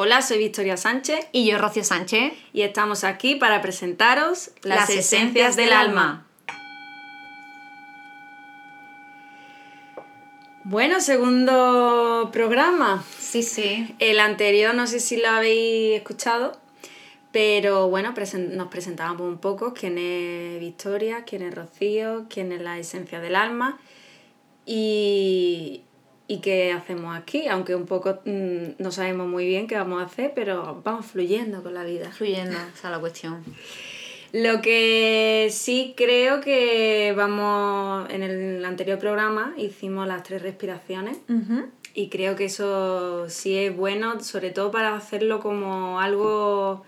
Hola, soy Victoria Sánchez Y yo, Rocío Sánchez. y estamos aquí para presentaros las, esencias del alma. Bueno, segundo programa. Sí, sí. El anterior no sé si lo habéis escuchado, pero bueno, nos presentábamos un poco quién es Victoria, quién es Rocío, quién es la esencia del alma y, y qué hacemos aquí, aunque un poco mm, no sabemos muy bien qué vamos a hacer, pero vamos fluyendo con la vida. Fluyendo, esa es la cuestión. Lo que sí creo que vamos, en el anterior programa hicimos las tres respiraciones y creo que eso sí es bueno, sobre todo para hacerlo como algo,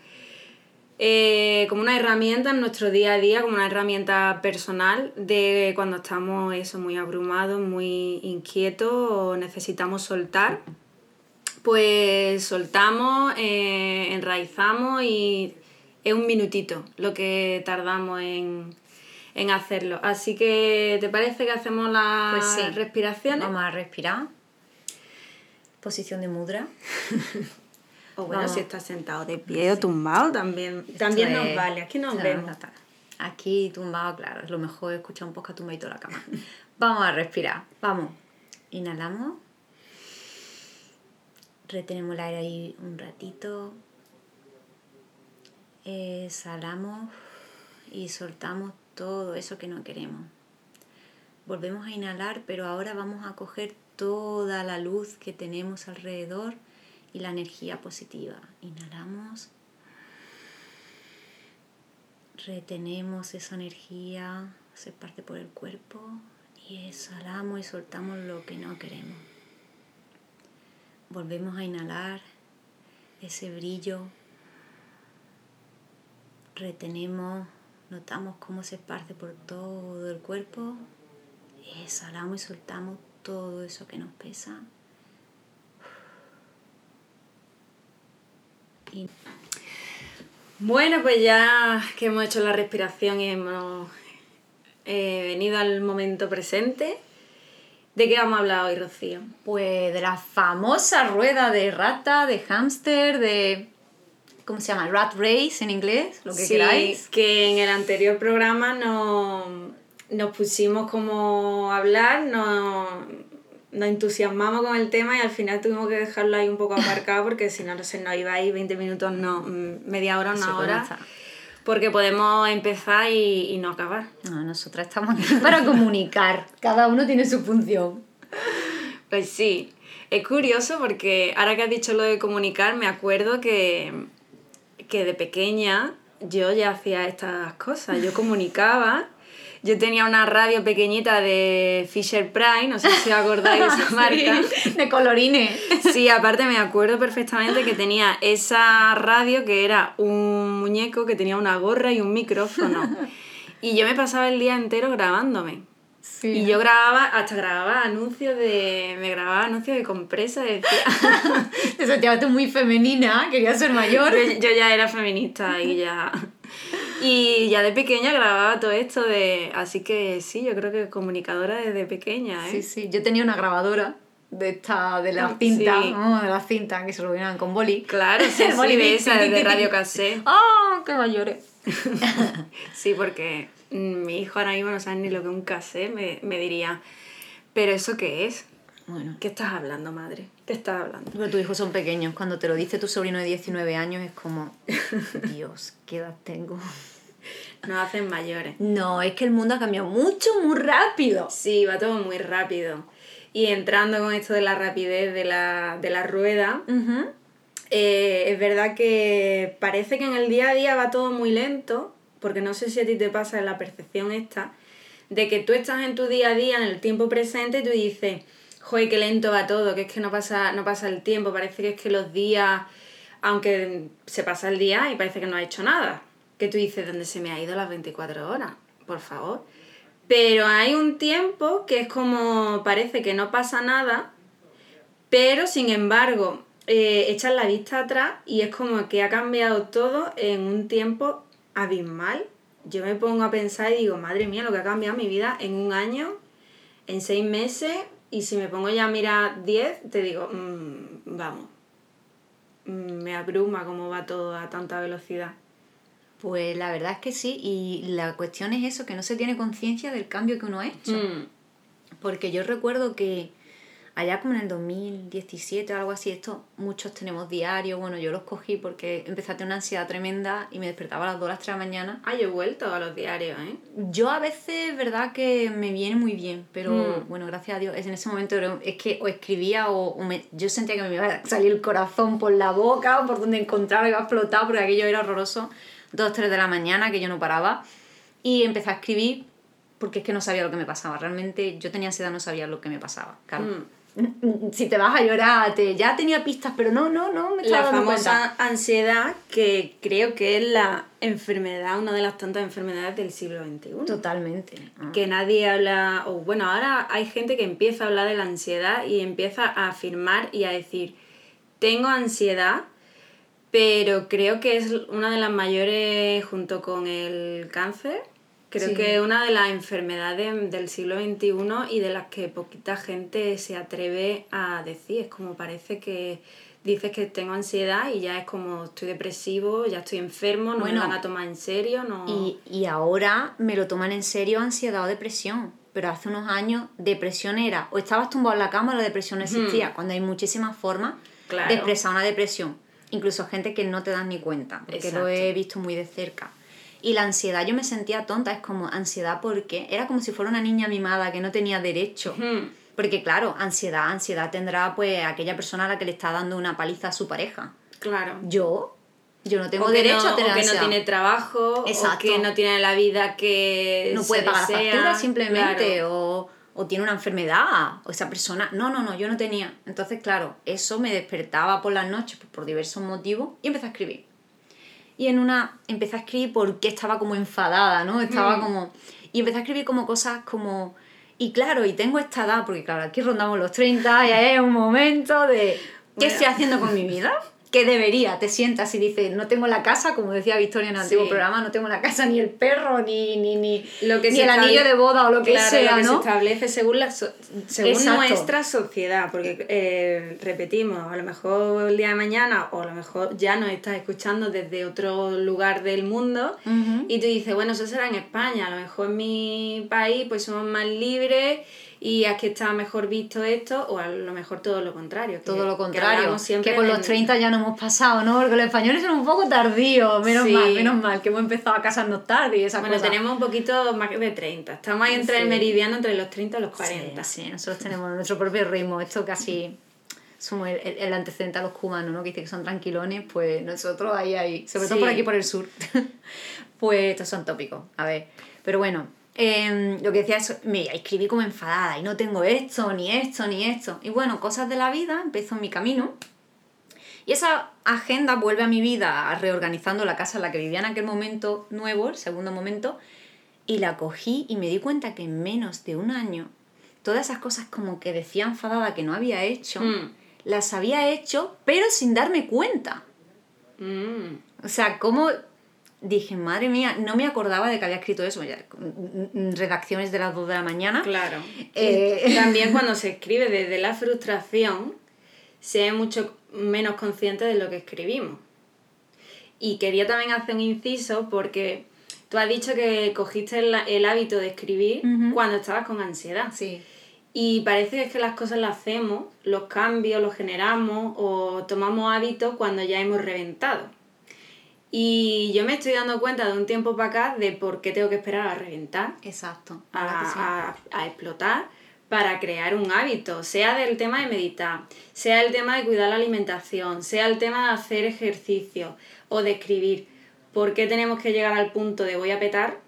eh, como una herramienta en nuestro día a día, como una herramienta personal de cuando estamos eso, muy abrumados, muy inquietos o necesitamos soltar. Pues soltamos, eh, enraizamos y es un minutito lo que tardamos en, en hacerlo. Así que, ¿te parece que hacemos las Pues sí. respiraciones? Vamos a respirar. Posición de mudra. O bueno, Vamos. si estás sentado de pie o tumbado, también, también nos es- vale. Aquí nos Claro, vemos. Aquí tumbado, claro, es lo mejor escuchar un poco tumbadito en la cama. Vamos a respirar. Vamos. Inhalamos. Retenemos el aire ahí un ratito. Exhalamos y soltamos todo eso que no queremos. Volvemos a inhalar, pero ahora vamos a coger toda la luz que tenemos alrededor y la energía positiva. Inhalamos. Retenemos esa energía, se parte por el cuerpo y exhalamos y soltamos lo que no queremos. Volvemos a inhalar ese brillo. Retenemos, notamos cómo se parte por todo el cuerpo. Exhalamos y soltamos todo eso que nos pesa. Y Bueno, pues ya que hemos hecho la respiración y hemos eh, venido al momento presente, ¿de qué vamos a hablar hoy, Rocío? Pues de la famosa rueda de rata, de hámster, de... ¿Cómo se llama? Rat race en inglés, lo que Sí, queráis. que en el anterior programa nos, nos pusimos como a hablar, nos, nos entusiasmamos con el tema y al final tuvimos que dejarlo ahí un poco aparcado porque si no, no se nos iba ahí 20 minutos, no, mm, media hora, una hora, porque podemos empezar y, y no acabar. No, nosotras estamos aquí para comunicar. Cada uno tiene su función. Pues sí, es curioso porque ahora que has dicho lo de comunicar, me acuerdo que, que de pequeña yo ya hacía estas cosas. Yo comunicaba, yo tenía una radio pequeñita de Fisher Price, no sé si os acordáis de esa marca. De colorines. Sí, aparte me acuerdo perfectamente que tenía esa radio que era un muñeco que tenía una gorra y un micrófono. Y yo me pasaba el día entero grabándome. Sí. Y yo grababa, hasta grababa anuncios de. Me grababa anuncios de compresa decía. Te sentías muy femenina, querías ser mayor. yo, yo ya era feminista y ya. Y ya de pequeña grababa todo esto de. Así que sí, yo creo que comunicadora desde pequeña, ¿eh? Sí, sí. Yo tenía una grabadora de esta, de la cinta, de la cinta que se lo venían con boli. Claro, sí, boli, de esa, de Radio. Cassette. ¡Ah! ¡Qué mayores! Sí, porque mi hijo ahora mismo no sabe ni lo que un cassette, me, me diría. ¿Pero eso qué es? Bueno. ¿Qué estás hablando, madre? ¿Qué estás hablando? Pero tus hijos son pequeños. Cuando te lo dice tu sobrino de 19 años es como, Dios, ¿qué edad tengo? Nos hacen mayores. No, es que el mundo ha cambiado mucho, muy rápido. Sí, va todo muy rápido. Y entrando con esto de la rapidez de la, de la rueda, eh, es verdad que parece que en el día a día va todo muy lento, porque no sé si a ti te pasa la percepción esta, de que tú estás en tu día a día, en el tiempo presente, y tú dices, joder, qué lento va todo, que es que no pasa, no pasa el tiempo, parece que es que los días, aunque se pasa el día y parece que no ha hecho nada, que tú dices, ¿dónde se me ha ido las 24 horas? Por favor. Pero hay un tiempo que es como, parece que no pasa nada, pero sin embargo, eh, echas la vista atrás y es como que ha cambiado todo en un tiempo abismal. Yo me pongo a pensar y digo, madre mía, lo que ha cambiado mi vida en un año, en seis meses, y si me pongo ya a mirar 10, te digo, mm, vamos, mm, me abruma cómo va todo a tanta velocidad. Pues la verdad es que sí, y la cuestión es eso, que no se tiene conciencia del cambio que uno ha hecho. Mm. Porque yo recuerdo que allá como en el 2017 o algo así, esto muchos tenemos diario, bueno, yo los cogí porque empecé a tener una ansiedad tremenda y me despertaba a las 2 a las 3 de la mañana. Ah, yo he vuelto a los diarios, ¿eh? Yo a veces, verdad que me viene muy bien, pero Mm. bueno, gracias a Dios, es en ese momento es que o escribía o, o me- yo sentía que me iba a salir el corazón por la boca o por donde encontraba iba a explotar porque aquello era horroroso. 2, 3 de la mañana que yo no paraba y empecé a escribir porque es que no sabía lo que me pasaba. Realmente yo tenía ansiedad, no sabía lo que me pasaba. Claro. Mm. Si te vas a llorar, te, ya tenía pistas, pero no, no, no me estaba La famosa cuenta. ansiedad que creo que es la enfermedad, una de las tantas enfermedades del siglo XXI. Totalmente. Ah. que nadie habla, o bueno, ahora hay gente que empieza a hablar de la ansiedad y empieza a afirmar y a decir, tengo ansiedad, pero creo que es una de las mayores, junto con el cáncer, creo Sí. que es una de las enfermedades del siglo XXI y de las que poquita gente se atreve a decir. Es como parece que dices que tengo ansiedad y ya es como estoy depresivo, ya estoy enfermo, no Bueno, me van a tomar en serio, no... Y, y ahora me lo toman en serio ansiedad o depresión. Pero hace unos años depresión era o estabas tumbado en la cama o la depresión no existía. Cuando hay muchísimas formas Claro. de expresar una depresión. Incluso gente que no te das ni cuenta, porque Exacto. lo he visto muy de cerca. Y la ansiedad, yo me sentía tonta, es como ansiedad porque era como si fuera una niña mimada que no tenía derecho. Hmm. Porque claro, ansiedad, ansiedad tendrá pues aquella persona a la que le está dando una paliza a su pareja. Claro. Yo, yo no tengo o derecho no, a tener o que ansiedad. no tiene trabajo, Exacto. o que no tiene la vida que no puede se pagar la factura simplemente Claro. o, o tiene una enfermedad o esa persona no no no yo no tenía entonces claro eso me despertaba por las noches pues, por diversos motivos y empecé a escribir y en una empecé a escribir porque estaba como enfadada no estaba Mm. como y empecé a escribir como cosas como y claro y tengo esta edad porque claro aquí rondamos los 30 y es un momento de ¿qué Bueno. estoy haciendo con mi vida? ¿Qué debería? Te sientas y dices, no tengo la casa, como decía Victoria en el antiguo Sí. programa, no tengo la casa, ni el perro, ni, ni, ni, Lo que ni se el anillo de boda o lo que Claro, sea, lo que se ¿no? establece según, la so- según Exacto. nuestra sociedad, porque eh, repetimos, a lo mejor el día de mañana o a lo mejor ya nos estás escuchando desde otro lugar del mundo y tú dices, bueno, eso será en España, a lo mejor en mi país pues somos más libres y aquí está mejor visto esto o a lo mejor todo lo contrario. que- Todo lo contrario, siempre que con los 30 ya no hemos pasado, ¿no? Porque los españoles son un poco tardíos, menos Sí. mal, menos mal, que hemos empezado a casarnos tarde y esas Bueno, cosas. tenemos un poquito más de 30. Estamos ahí entre Sí. el meridiano entre los 30 y los 40. Sí, sí, nosotros tenemos nuestro propio ritmo, esto casi somos el, el- el antecedente a los cubanos, ¿no? Que dicen que son tranquilones, pues nosotros ahí, ahí, sobre todo por aquí, por el sur. pues estos son tópicos, a ver. Pero bueno, em, lo que decía es, me escribí como enfadada y no tengo esto, ni esto, ni esto. Y bueno, cosas de la vida, empezó mi camino. Y esa agenda vuelve a mi vida reorganizando la casa en la que vivía en aquel momento nuevo, el segundo momento, y la cogí y me di cuenta que en menos de un año todas esas cosas como que decía enfadada que no había hecho, Mm. las había hecho, pero sin darme cuenta. Mm. O sea, como dije, madre mía, no me acordaba de que había escrito eso, ya, mm, mm, redacciones de las 2 de la mañana. Claro. Eh, También cuando se escribe desde la frustración, se es mucho menos consciente de lo que escribimos. Y quería también hacer un inciso porque tú has dicho que cogiste el, el hábito de escribir cuando estabas con ansiedad. Sí. Y parece que es que las cosas las hacemos, los cambios los generamos o tomamos hábitos cuando ya hemos reventado. Y yo me estoy dando cuenta de un tiempo para acá de por qué tengo que esperar a reventar Exacto. a, a- a explotar para crear un hábito, sea del tema de meditar, sea el tema de cuidar la alimentación, sea el tema de hacer ejercicio o de escribir. ¿Por qué tenemos que llegar al punto de voy a petar?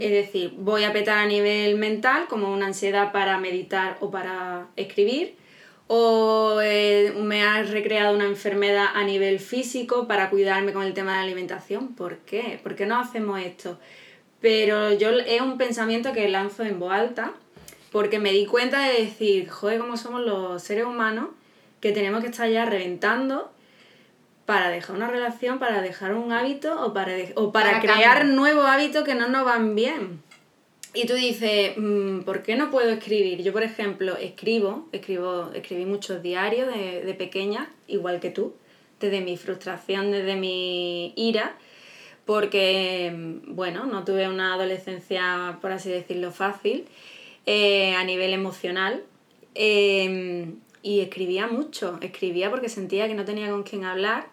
Es decir, voy a petar a nivel mental, como una ansiedad para meditar o para escribir, o eh, me ha recreado una enfermedad a nivel físico para cuidarme con el tema de la alimentación. ¿Por qué? ¿Por qué no hacemos esto? Pero yo es un pensamiento que lanzo en voz alta porque me di cuenta de decir, joder, cómo somos los seres humanos que tenemos que estar ya reventando para dejar una relación, para dejar un hábito o para, de- o para, Para crear nuevos hábitos que no nos van bien. Y tú dices, mm, ¿por qué no puedo escribir? Yo, por ejemplo, escribo, escribo escribí muchos diarios de, de pequeña, igual que tú. desde mi frustración, desde mi ira, porque, bueno, no tuve una adolescencia, por así decirlo, fácil eh, a nivel emocional. Em, y escribía mucho, escribía porque sentía que no tenía con quién hablar.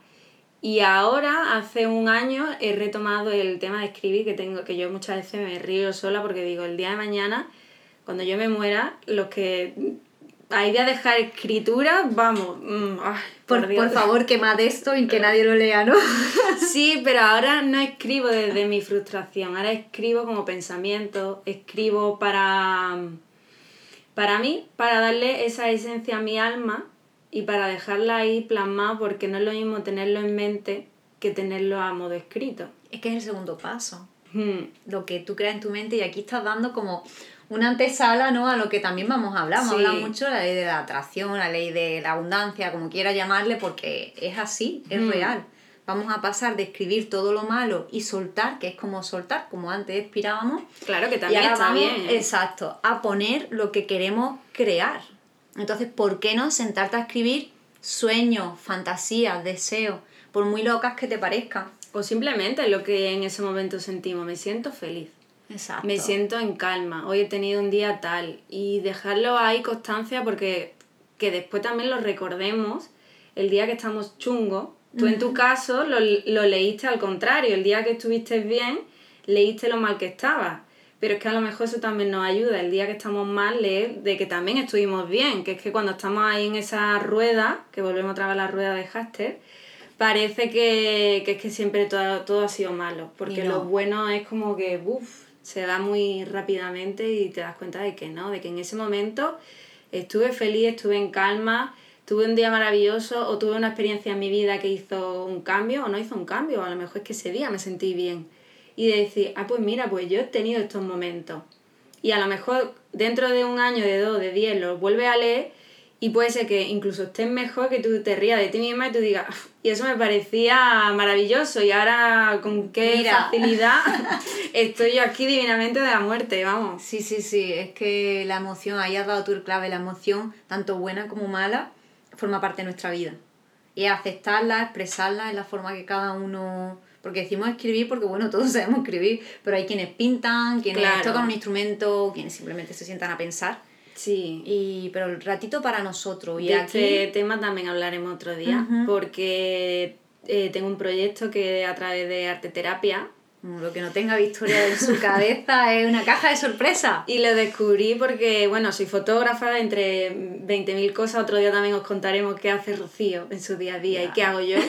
Y ahora, hace un año, he retomado el tema de escribir, que tengo, que yo muchas veces me río sola porque digo, el día de mañana, cuando yo me muera, los que ahí voy a dejar escritura, vamos. Mm, por, por, favor, quemad esto y que nadie lo lea, ¿no? sí, pero ahora no escribo desde mi frustración, ahora escribo como pensamiento, escribo para, para mí, para darle esa esencia a mi alma y para dejarla ahí plasmada, porque no es lo mismo tenerlo en mente que tenerlo a modo escrito. Es que es el segundo paso. Hmm. Lo que tú creas en tu mente y aquí estás dando como una antesala ¿no? a lo que también vamos a hablar. Vamos a hablar mucho de la ley de la atracción, la ley de la abundancia, como quiera llamarle, porque es así, es mm. real. Vamos a pasar de escribir todo lo malo y soltar, que es como soltar, como antes expirábamos. Claro que también está bien. Exacto, a poner lo que queremos crear. Entonces, ¿por qué no sentarte a escribir sueños, fantasías, deseos, por muy locas que te parezcan? O simplemente lo que en ese momento sentimos, me siento feliz. Me siento en calma, hoy he tenido un día tal y dejarlo ahí constancia porque que después también lo recordemos el día que estamos chungos. Tú en tu caso lo, lo leíste al contrario, el día que estuviste bien leíste lo mal que estaba. Pero es que a lo mejor eso también nos ayuda, el día que estamos mal, leer de que también estuvimos bien, que es que cuando estamos ahí en esa rueda, que volvemos otra vez a la rueda de Haster, parece que, que es que siempre todo, todo ha sido malo, porque lo bueno es como que, uff, se da muy rápidamente y te das cuenta de que no, de que en ese momento estuve feliz, estuve en calma, tuve un día maravilloso o tuve una experiencia en mi vida que hizo un cambio o no hizo un cambio, a lo mejor es que ese día me sentí bien. Y de decir, ah, pues mira, pues yo he tenido estos momentos. Y a lo mejor dentro de un año, de dos, de diez, lo vuelves a leer y puede ser que incluso estés mejor, que tú te rías de ti misma y tú digas, y eso me parecía maravilloso y ahora con qué facilidad estoy yo aquí divinamente de la muerte, vamos. Sí, sí, sí, es que la emoción, ahí has dado tu clave, la emoción, tanto buena como mala, forma parte de nuestra vida. Y aceptarla, expresarla en la forma que cada uno... Porque decimos escribir porque, bueno, todos sabemos escribir, pero hay quienes pintan, quienes tocan un instrumento, quienes simplemente se sientan a pensar Sí. Y, pero el ratito para nosotros. Y de este tema también hablaremos otro día, porque eh, tengo un proyecto que a través de arte terapia mm, lo que no tenga Victoria en su cabeza es una caja de sorpresa. Y lo descubrí porque, bueno, soy fotógrafa, entre 20.000 cosas, otro día también os contaremos qué hace Rocío en su día a día y qué hago yo.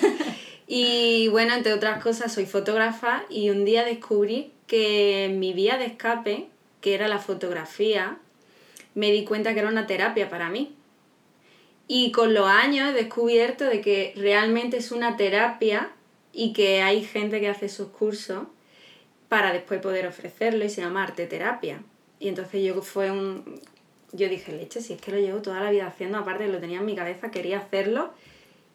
y bueno, entre otras cosas, soy fotógrafa y un día descubrí que mi vía de escape, que era la fotografía, me di cuenta que era una terapia para mí. Y con los años he descubierto de que realmente es una terapia y que hay gente que hace esos cursos para después poder ofrecerlo y se llama arte terapia. Y entonces yo fue un yo dije, leche, si es que lo llevo toda la vida haciendo, aparte lo tenía en mi cabeza, quería hacerlo.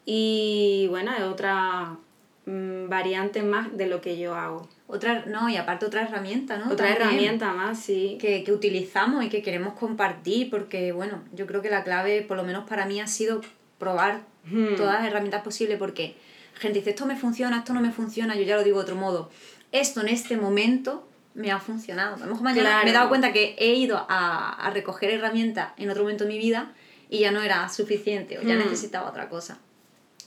Y bueno, es otra mm, variante más de lo que yo hago. Otra, no, y aparte otra herramienta, ¿no? Otra herramienta más, sí. Que, utilizamos y que queremos compartir, porque bueno, yo creo que la clave, por lo menos para mí, ha sido probar hmm. todas las herramientas posibles, porque gente dice, esto me funciona, esto no me funciona, yo ya lo digo de otro modo. Esto en este momento me ha funcionado. A lo mejor mañana me he dado cuenta que he ido a, recoger herramientas en otro momento de mi vida y ya no era suficiente o ya hmm. necesitaba otra cosa.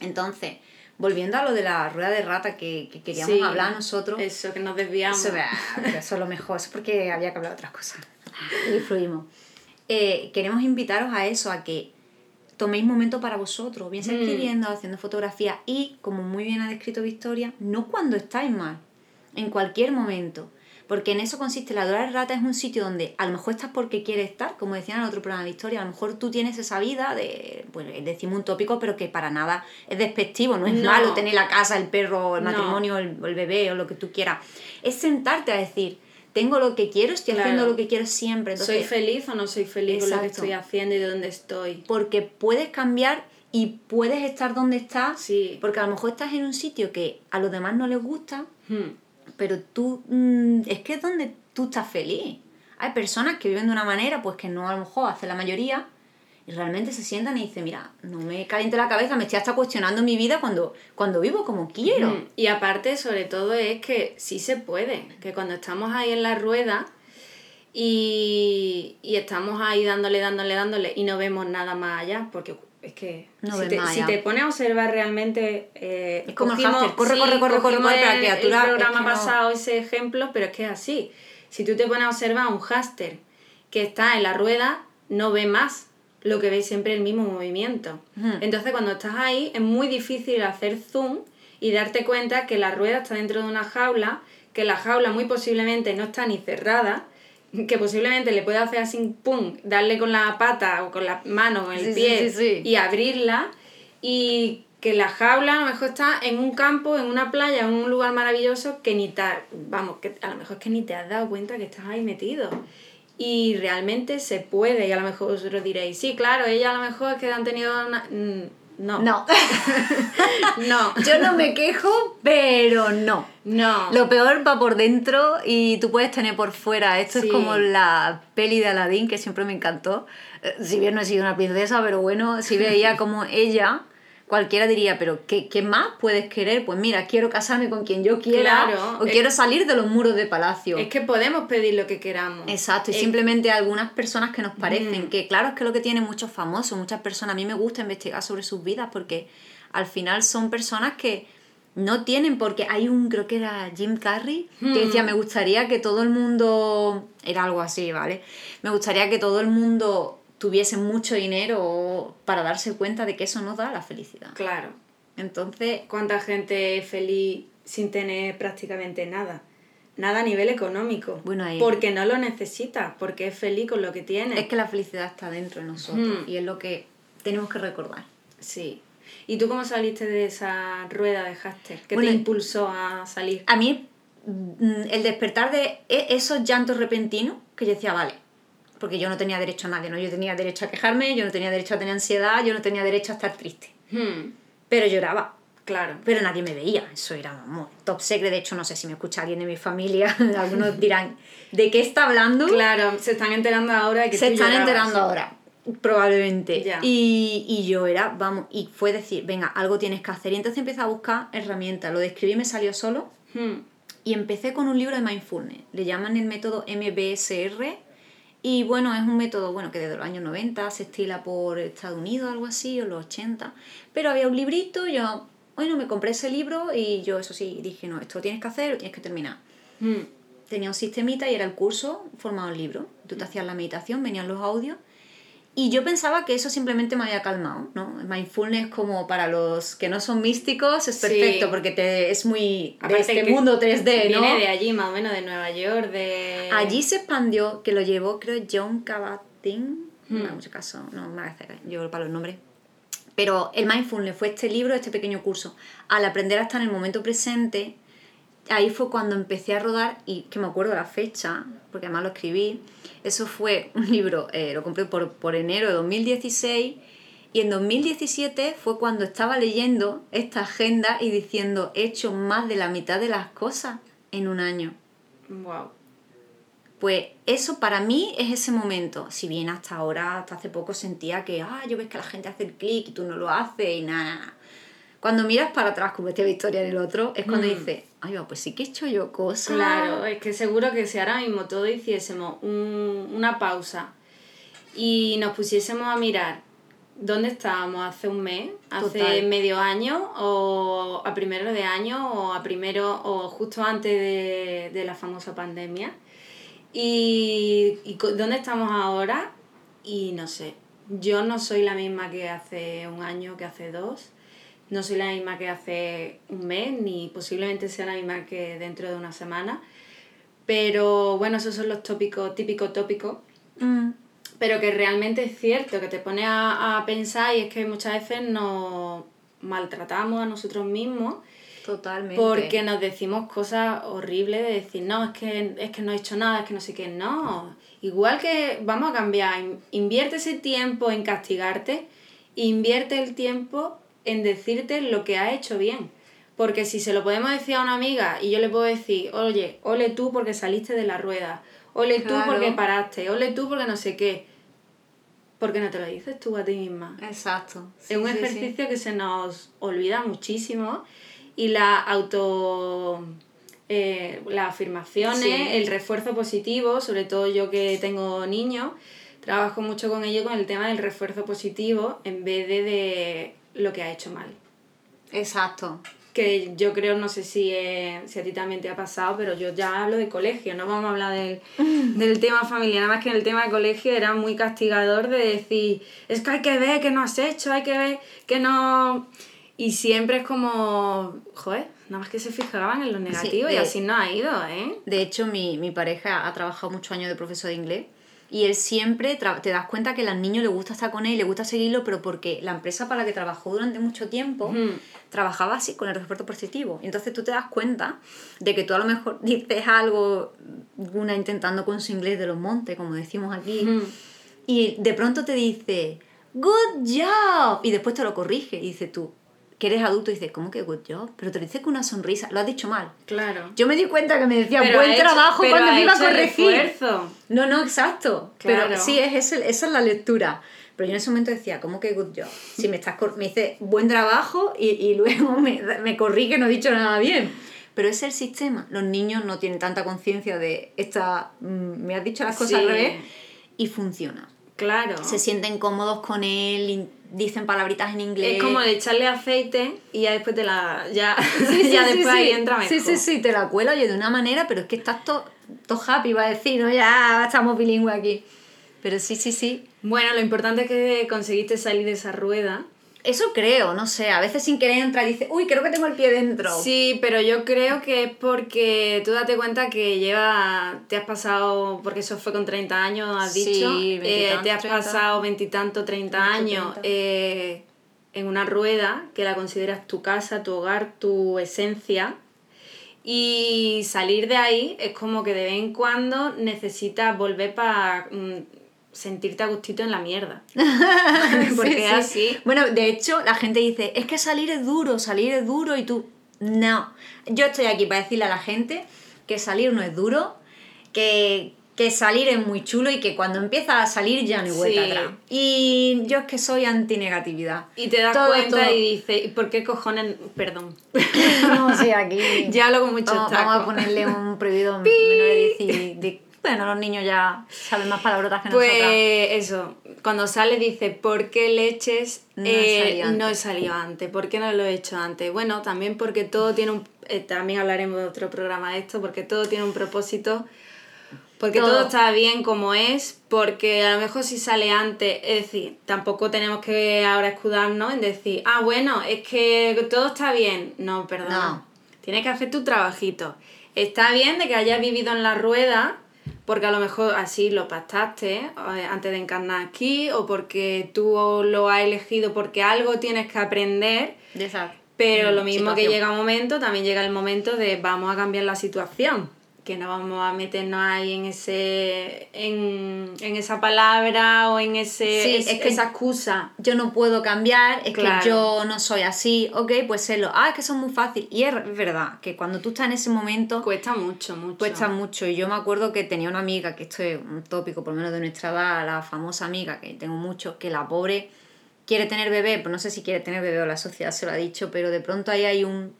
Entonces, volviendo a lo de la rueda de rata que, queríamos hablar nosotros. Eso, que nos desviamos. Eso, eso es lo mejor, eso es porque había que hablar de otras cosas. Y fluimos. Eh, queremos invitaros a eso, a que toméis momento para vosotros, bien sea mm. escribiendo, haciendo fotografía y, como muy bien ha descrito Victoria, no cuando estáis mal, en cualquier momento. Porque en eso consiste la Dora de Rata, es un sitio donde a lo mejor estás porque quieres estar, como decían en el otro programa de historia, a lo mejor tú tienes esa vida de, bueno, decimos un tópico, pero que para nada es despectivo, no es malo tener la casa, el perro, el matrimonio, el, bebé o lo que tú quieras. Es sentarte a decir, tengo lo que quiero, estoy haciendo lo que quiero siempre. ¿Soy feliz o no soy feliz con lo que estoy haciendo y de dónde estoy? Porque puedes cambiar y puedes estar donde estás, sí. porque a lo mejor estás en un sitio que a los demás no les gusta. Hmm pero tú, mm, es que es donde tú estás feliz. Hay personas que viven de una manera, pues que no a lo mejor hace la mayoría, y realmente se sientan y dicen, mira, no me caliente la cabeza, me estoy hasta cuestionando mi vida cuando, cuando vivo como quiero. Y aparte, sobre todo, es que sí se puede, que cuando estamos ahí en la rueda y, y estamos ahí dándole, dándole, dándole y no vemos nada más allá, porque es que No si, te, si te pones a observar realmente... eh, Es como el cogimos- hámster, corre, corre, corre, corre, corre, la el- criatura El es programa no- pasado ese ejemplo, pero es que es así. Si tú te pones a observar un hámster que está en la rueda, no ve más lo que ve siempre el mismo movimiento. Entonces cuando estás ahí es muy difícil hacer zoom y darte cuenta que la rueda está dentro de una jaula, que la jaula muy posiblemente no está ni cerrada, que posiblemente le puede hacer así, pum, darle con la pata o con la mano, con el sí, pie sí, sí. y abrirla y que la jaula a lo mejor está en un campo, en una playa, en un lugar maravilloso que ni te, vamos, que a lo mejor es que ni te has dado cuenta que estás ahí metido. Y realmente se puede, y a lo mejor vosotros diréis, sí, claro, ella a lo mejor es que han tenido una... No, No, no, yo no me quejo, pero no. no. Lo peor va por dentro y tú puedes tener por fuera. Esto Sí. es como la peli de Aladdin que siempre me encantó. Eh, Si bien no he sido una princesa, pero bueno, si veía como ella, cualquiera diría, pero ¿qué, qué más puedes querer? Pues mira, quiero casarme con quien yo quiera Claro, o es- quiero salir de los muros de palacio. Es que podemos pedir lo que queramos. Exacto, y Es- simplemente algunas personas que nos parecen, Mm. que claro es que lo que tienen muchos famosos, muchas personas, a mí me gusta investigar sobre sus vidas porque al final son personas que no tienen, porque hay un, creo que era Jim Carrey, que decía, Mm. me gustaría que todo el mundo, era algo así, ¿vale? Me gustaría que todo el mundo tuviese mucho dinero para darse cuenta de que eso no da la felicidad. Claro. Entonces, ¿Cuánta gente es feliz sin tener prácticamente nada? Nada a nivel económico. Bueno, ahí- Porque no lo necesita, porque es feliz con lo que tiene. es que la felicidad está dentro de nosotros Mm. y es lo que tenemos que recordar. Sí. ¿Y tú cómo saliste de esa rueda de háster? ¿Qué Bueno, te impulsó a salir? A mí, mm, el despertar de e- esos llantos repentinos, que yo decía, vale, porque yo no tenía derecho a nadie, ¿no? Yo tenía derecho a quejarme, yo no tenía derecho a tener ansiedad, yo no tenía derecho a estar triste. Hmm, Pero lloraba, claro. pero nadie me veía, eso era vamos, top secret, de hecho no sé si me escucha alguien de mi familia, algunos dirán, ¿de qué está hablando? Claro, se están enterando ahora de que Se tú están llorabas. enterando ahora, probablemente. Ya. Y, y yo era, vamos, y fue decir, venga, algo tienes que hacer. Y entonces empecé a buscar herramientas, lo de escribir me salió solo, Hmm, y empecé con un libro de mindfulness. Le llaman el método MBSR. Y bueno, es un método bueno que desde los años 90 se estila por Estados Unidos, algo así, o los 80. Pero había un librito, yo, bueno, me compré ese libro y yo, eso sí, dije, no, esto lo tienes que hacer, lo tienes que terminar. hmm. Tenía un sistemita y era el curso formado en libro. Tú te hacías la meditación, venían los audios. Y yo pensaba que eso simplemente me había calmado, ¿no? Mindfulness como para los que no son místicos es Sí. perfecto porque te, es muy de este mundo 3D, ¿no? Viene de allí, más o menos, de Nueva York, de... Allí se expandió, que lo llevó creo John Kabat-Zinn, no me Hmm. hago mucho caso, no me hace yo para los nombres. Pero el mindfulness fue este libro, este pequeño curso. Al aprender a estar en el momento presente, ahí fue cuando empecé a rodar y que me acuerdo la fecha, porque además lo escribí. Eso fue un libro, eh, lo compré por, por enero de 2016 y en 2017 fue cuando estaba leyendo esta agenda y diciendo, he hecho más de la mitad de las cosas en un año. Wow. Pues eso para mí es ese momento. Si bien hasta ahora, hasta hace poco sentía que, ah, yo ves que la gente hace el clic y tú no lo haces y nada. Cuando miras para atrás, como esta Victoria en el otro, es cuando Mm. dices, ay, va, pues sí que he hecho yo cosas. Claro, es que seguro que si ahora mismo todos hiciésemos un- una pausa y nos pusiésemos a mirar dónde estábamos hace un mes, hace Total. medio año, o a primero de año, o a primero, o justo antes de, de la famosa pandemia, y, y dónde estamos ahora, y no sé, yo no soy la misma que hace un año, que hace dos, no soy la misma que hace un mes, ni posiblemente sea la misma que dentro de una semana. Pero bueno, esos son los tópicos, típicos tópicos. Mm, Pero que realmente es cierto, que te pone a, a pensar y es que muchas veces nos maltratamos a nosotros mismos totalmente. porque nos decimos cosas horribles de decir, no, es que, es que no he hecho nada, es que no sé qué, no. Igual que vamos a cambiar, in- invierte ese tiempo en castigarte, invierte el tiempo en decirte lo que has hecho bien. Porque si se lo podemos decir a una amiga y yo le puedo decir, oye, ole tú porque saliste de la rueda, ole tú porque paraste, ole tú porque no sé qué. porque no te lo dices tú a ti misma. Exacto. es un Sí, sí, sí. ejercicio que se nos olvida muchísimo y la auto eh, las afirmaciones, el refuerzo positivo, sobre todo yo que tengo niños, trabajo mucho con ello con el tema del refuerzo positivo en vez de, de lo que ha hecho mal. Exacto. Que yo creo, no sé si, eh, si a ti también te ha pasado, pero yo ya hablo de colegio, no vamos a hablar del, del tema familiar, nada más que en el tema de colegio era muy castigador de decir, es que hay que ver que no has hecho, hay que ver que no... Y siempre es como, joder, nada más que se fijaban en lo negativo y de- así no ha ido, ¿eh? De hecho, mi, mi pareja ha trabajado muchos años de profesor de inglés y él siempre te das cuenta que al niño le gusta estar con él, le gusta seguirlo, pero porque la empresa para la que trabajó durante mucho tiempo trabajaba así, con el refuerzo positivo. Y entonces tú te das cuenta de que tú a lo mejor dices algo, una intentando con su inglés de los montes, como decimos aquí, y de pronto te dice, good job, y después te lo corrige, y dices tú, que eres adulto, y dices, ¿cómo que good job? Pero te lo dice con una sonrisa, lo has dicho mal. Claro. Yo me di cuenta que me decía Pero buen hecho- trabajo cuando me iba a corregir. esfuerzo. No, no, exacto. Claro. Pero sí, es ese- esa es la lectura. Pero yo en ese momento decía, ¿cómo que good job? Si me estás me dice buen trabajo y, y luego me, me corrí que no he dicho nada bien. Pero es el sistema. Los niños no tienen tanta conciencia de esta. mm, me has dicho las cosas Sí. al revés y funciona. Claro. Se sienten cómodos con él, dicen palabritas en inglés. Es como de echarle aceite y ya después te la. Ya, Sí, sí, ya sí, después ahí entra mejor. Sí, sí, sí, te la cuela oye de una manera, pero es que estás todo to happy, va a decir, ¿no? Ya estamos bilingües aquí. Pero sí, sí, sí. Bueno, lo importante es que conseguiste salir de esa rueda. Eso creo, no sé. A veces sin querer entra y dice, uy, creo que tengo el pie dentro. Sí, pero yo creo que es porque tú date cuenta que lleva, te has pasado, porque eso fue con 30 años, has Sí, dicho, eh, te has 30. pasado veintitantos, 30 años 30. eh, en una rueda que la consideras tu casa, tu hogar, tu esencia. Y salir de ahí es como que de vez en cuando necesitas volver para sentirte a gustito en la mierda. Porque Sí, sí. así. Bueno, de hecho, la gente dice, es que salir es duro, salir es duro y tú, no. Yo estoy aquí para decirle a la gente que salir no es duro, que, que salir es muy chulo y que cuando empieza a salir ya no hay vuelta Sí. atrás. Y yo es que soy antinegatividad. Y te das Todo, cuenta todo. y dices, ¿y por qué cojones? Perdón. no sé, aquí... Ya hablo con muchos Vamos, a ponerle un prohibido menor de- bueno, los niños ya saben más palabrotas que nosotras. Pues eso, cuando sale dice, ¿por qué leches No he eh, salido antes? no he salido antes? ¿Por qué no lo he hecho antes? Bueno, también porque todo tiene un... eh, también hablaremos de otro programa de esto, porque todo tiene un propósito, porque todo. Todo. está bien como es, porque a lo mejor si sale antes, es decir, tampoco tenemos que ahora escudarnos en decir, ah, bueno, es que todo está bien. No, perdona. No. Tienes que hacer tu trabajito. Está bien de que hayas vivido en la rueda, porque a lo mejor así lo pactaste eh, antes de encarnar aquí, o porque tú lo has elegido porque algo tienes que aprender, pero mm, lo mismo que llega un momento, también llega el momento de vamos a cambiar la situación, que no vamos a meternos ahí en ese en, en esa palabra o en ese Sí, es- es que- esa excusa. yo no puedo cambiar, es Claro. que yo no soy así, ok, pues serlo. Ah, es que eso es muy fácil. Y es verdad que cuando tú estás en ese momento, Cuesta mucho, mucho. cuesta mucho. Y yo me acuerdo que tenía una amiga, que esto es un tópico por lo menos de nuestra edad, la famosa amiga, que tengo mucho, que la pobre quiere tener bebé, pues no sé si quiere tener bebé o la sociedad se lo ha dicho, pero de pronto ahí hay un...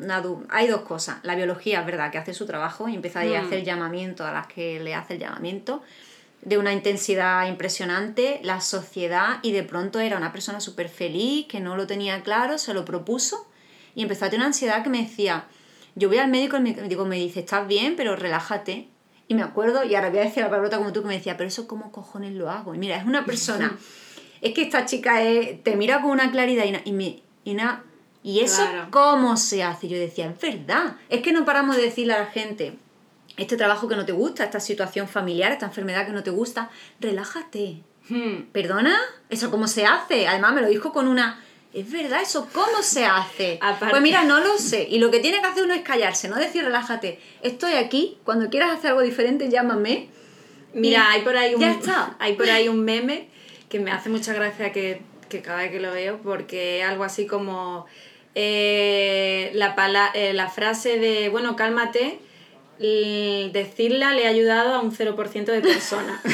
una hay dos cosas. La biología es verdad que hace su trabajo y empieza ahí a Mm. hacer llamamiento a las que le hace el llamamiento de una intensidad impresionante, la sociedad, y de pronto era una persona súper feliz, que no lo tenía claro, se lo propuso, y empezó a tener una ansiedad que me decía, yo voy al médico, el médico me dice, estás bien, pero relájate. Y me acuerdo, y ahora voy a decir la palabrota como tú, que me decía, pero eso cómo cojones lo hago. Y mira, es una persona, es que esta chica es- te mira con una claridad y, na- y, me, y, na- y eso Claro. cómo se hace. Yo decía, es verdad, es que no paramos de decirle a la gente, este trabajo que no te gusta, esta situación familiar, esta enfermedad que no te gusta, relájate. Hmm. ¿Perdona? ¿Eso cómo se hace? Además me lo dijo con una... Es verdad, ¿eso cómo se hace? Aparte- Pues mira, no lo sé. Y lo que tiene que hacer uno es callarse, no decir relájate. Estoy aquí, cuando quieras hacer algo diferente, llámame. Mira, hay por ahí un, ya está. hay por ahí un meme que me hace mucha gracia que, que cada vez que lo veo, porque algo así como eh, la, eh, la frase de, bueno, cálmate, decirla le ha ayudado a un 0% de personas.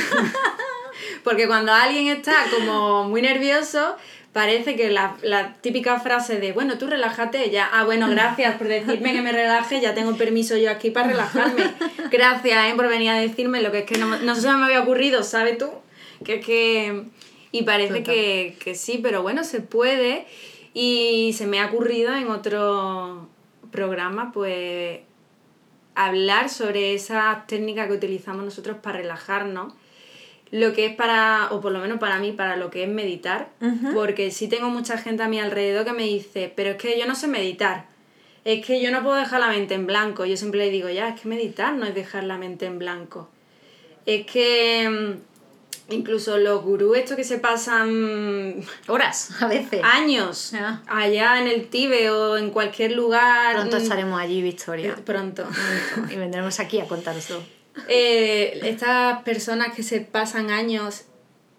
Porque cuando alguien está como muy nervioso, parece que la, la, típica frase de, bueno, tú relájate, ya, ah, bueno, gracias por decirme que me relaje, ya tengo permiso yo aquí para relajarme. Gracias ¿eh? por venir a decirme lo que es que no, no se me había ocurrido, ¿sabes tú? Que es que... Y parece que, que sí, pero bueno, se puede. Y se me ha ocurrido en otro programa, pues, hablar sobre esa técnica que utilizamos nosotros para relajarnos. Lo que es para, o por lo menos para mí, para lo que es meditar, porque sí tengo mucha gente a mi alrededor que me dice, pero es que yo no sé meditar, es que yo no puedo dejar la mente en blanco, yo siempre le digo, ya, es que meditar no es dejar la mente en blanco, es que mm, incluso los gurús estos que se pasan horas a veces. años allá en el Tíbet o en cualquier lugar. Pronto mm, estaremos allí Victoria. Pronto, y vendremos aquí a contaroslo eh, estas personas que se pasan años,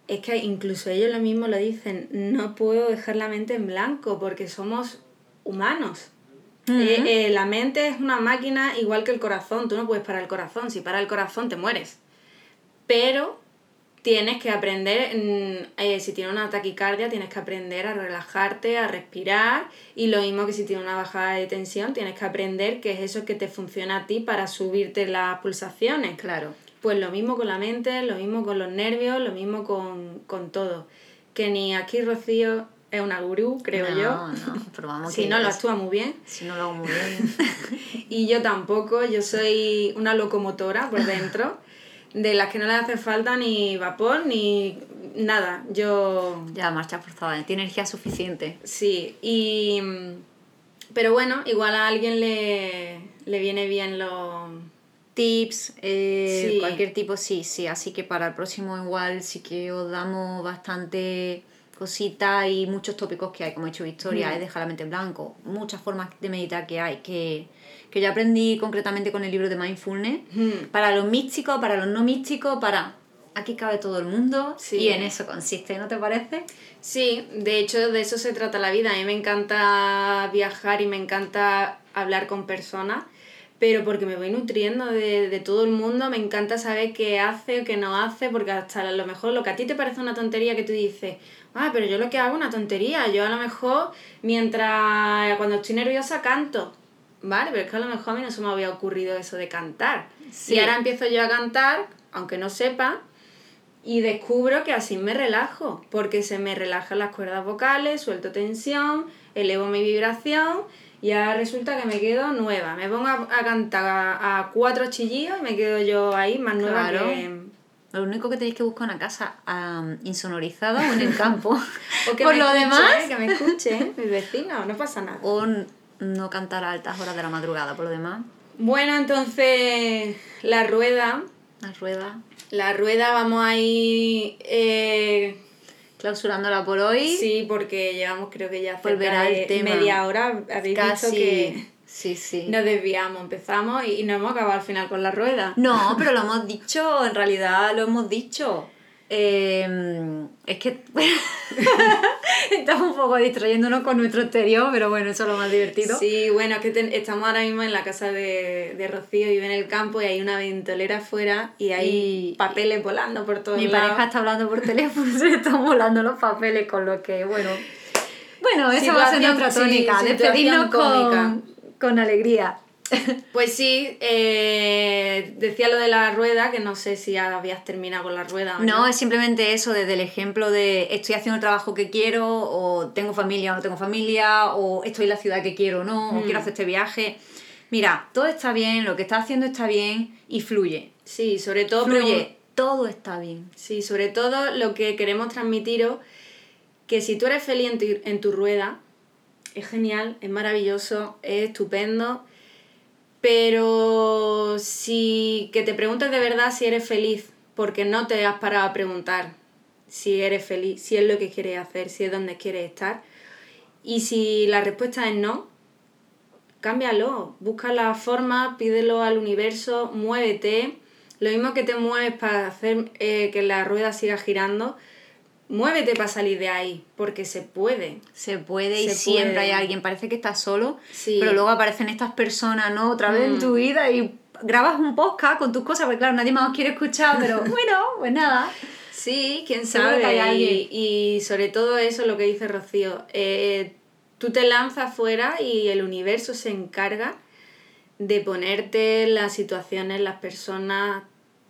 es que incluso ellos lo mismo lo dicen, no puedo dejar la mente en blanco porque somos humanos. Eh, eh, la mente es una máquina igual que el corazón, tú no puedes parar el corazón, si para el corazón te mueres. Pero tienes que aprender, eh, si tienes una taquicardia, tienes que aprender a relajarte, a respirar. Y lo mismo que si tienes una bajada de tensión, tienes que aprender qué es eso que te funciona a ti para subirte las pulsaciones. Claro. Pues lo mismo con la mente, lo mismo con los nervios, lo mismo con, todo. Que ni aquí Rocío es una gurú, creo yo. No, pero vamos Si no lo actúa muy bien. Si no lo hago muy bien. y yo tampoco, yo soy una locomotora por dentro de las que no le hace falta ni vapor ni nada. Yo. Ya, marcha forzada, tiene energía suficiente. Sí, y. Pero bueno, igual a alguien le, viene bien los. Tips, eh, cualquier tipo, sí, sí. Así que para el próximo, igual sí que os damos bastante cositas y muchos tópicos que hay, como he dicho Victoria, mm. es dejar la mente en blanco, muchas formas de meditar que hay, que que yo aprendí concretamente con el libro de Mindfulness, hmm. para los místicos, para los no místicos, para... Aquí cabe todo el mundo y en eso consiste, ¿no te parece? Sí, de hecho de eso se trata la vida. A mí me encanta viajar y me encanta hablar con personas, pero porque me voy nutriendo de, de todo el mundo, me encanta saber qué hace o qué no hace, porque hasta a lo mejor lo que a ti te parece una tontería que tú dices, ah, pero yo lo que hago es una tontería, yo a lo mejor mientras cuando estoy nerviosa canto Vale, pero es que a lo mejor a mí no se me había ocurrido eso de cantar. Y ahora empiezo yo a cantar, aunque no sepa, y descubro que así me relajo, porque se me relajan las cuerdas vocales, suelto tensión, elevo mi vibración y ahora resulta que me quedo nueva. Me pongo a, cantar a, cuatro chillidos y me quedo yo ahí más nueva que... Lo único que tenéis que buscar una casa insonorizada o en el campo. o que Por lo demás... Que me escuchen mis vecinos, no pasa nada no cantar a altas horas de la madrugada, por lo demás. Bueno, entonces la rueda. La rueda. La rueda vamos a ir eh, clausurándola por hoy. Sí, porque llevamos creo que ya cerca de media hora. Habéis Casi. visto que sí, sí. nos desviamos, empezamos y, y no hemos acabado al final con la rueda. No, pero lo hemos dicho, en realidad lo hemos dicho. Em, es que estamos un poco distrayéndonos con nuestro exterior, pero bueno, eso es lo más divertido. Sí, bueno, es que estamos ahora mismo en la casa de, de Rocío y en el campo y hay una ventolera afuera y hay papeles volando por todos Mi pareja está hablando por teléfono, se están volando los papeles, con lo que, bueno. Bueno, eso va a ser otra tónica, despedirnos con, con alegría. Pues sí, eh, decía lo de la rueda, que no sé si habías terminado con la rueda. O no, es simplemente eso, desde el ejemplo de estoy haciendo el trabajo que quiero, o tengo familia o no tengo familia, o estoy en la ciudad que quiero o no, o quiero mm. hacer este viaje. Mira, todo está bien, lo que estás haciendo está bien y fluye. Sí, sobre todo... Fluye, todo está bien. Sí, sobre todo lo que queremos transmitiros, que si tú eres feliz en tu, en tu rueda, es genial, es maravilloso, es estupendo pero si que te preguntes de verdad si eres feliz, porque no te has parado a preguntar si eres feliz, si es lo que quieres hacer, si es donde quieres estar. Y si la respuesta es no, cámbialo, busca la forma, pídelo al universo, muévete. Lo mismo que te mueves para hacer eh, que la rueda siga girando, muévete para salir de ahí, porque se puede. Se puede y siempre hay alguien. Parece que estás solo, pero luego aparecen estas personas, ¿no? Otra vez en tu mm. vida y grabas un podcast con tus cosas, porque claro, nadie más os quiere escuchar, pero bueno, pues nada. Sí, quién sabe. que hay alguien. Y, y sobre todo eso, lo que dice Rocío. eh, tú te lanzas fuera y el universo se encarga de ponerte las situaciones, las personas,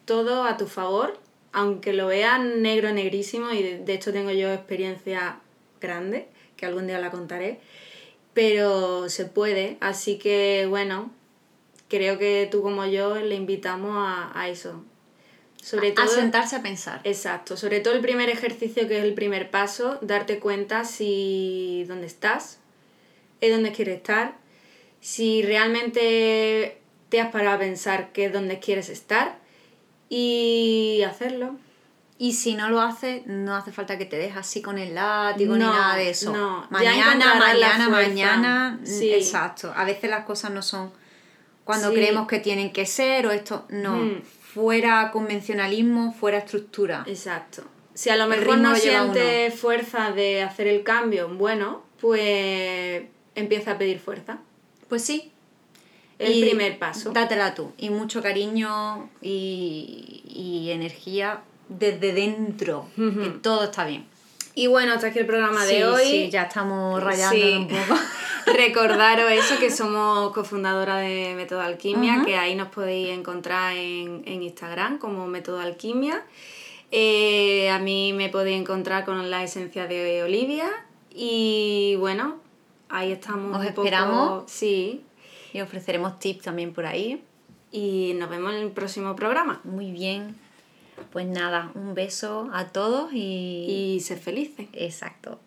todo a tu favor, aunque lo vean negro, negrísimo, y de, de hecho tengo yo experiencia grande, que algún día la contaré, pero se puede, así que bueno, creo que tú como yo le invitamos a, a eso. Sobre a todo, sentarse a pensar. Exacto, sobre todo el primer ejercicio que es el primer paso, darte cuenta si dónde estás, es donde quieres estar, si realmente te has parado a pensar que es donde quieres estar y hacerlo. Y si no lo haces, no hace falta que te dejes así con el látigo ni nada de eso. no. Mañana, mañana, mañana. Sí. Exacto. A veces las cosas no son cuando Sí. creemos que tienen que ser o esto. No. Mm. Fuera convencionalismo, fuera estructura. Exacto. Si a lo mejor no sientes fuerza de hacer el cambio, bueno, pues empieza a pedir fuerza. Pues sí. El primer paso. Dátela tú. Y mucho cariño y, y energía desde dentro. Que todo está bien. Y bueno, hasta aquí el programa Sí, de hoy. sí, ya estamos rayando Sí. un poco. Recordaros eso, que somos cofundadora de Método Alquimia, que ahí nos podéis encontrar en, en Instagram como Método Alquimia. Eh, a mí me podéis encontrar con la esencia de Olivia. Y bueno, ahí estamos. Os un poco- esperamos. Sí. Y ofreceremos tips también por ahí. Y nos vemos en el próximo programa. Muy bien. Pues nada, un beso a todos y... Y sed felices. Exacto.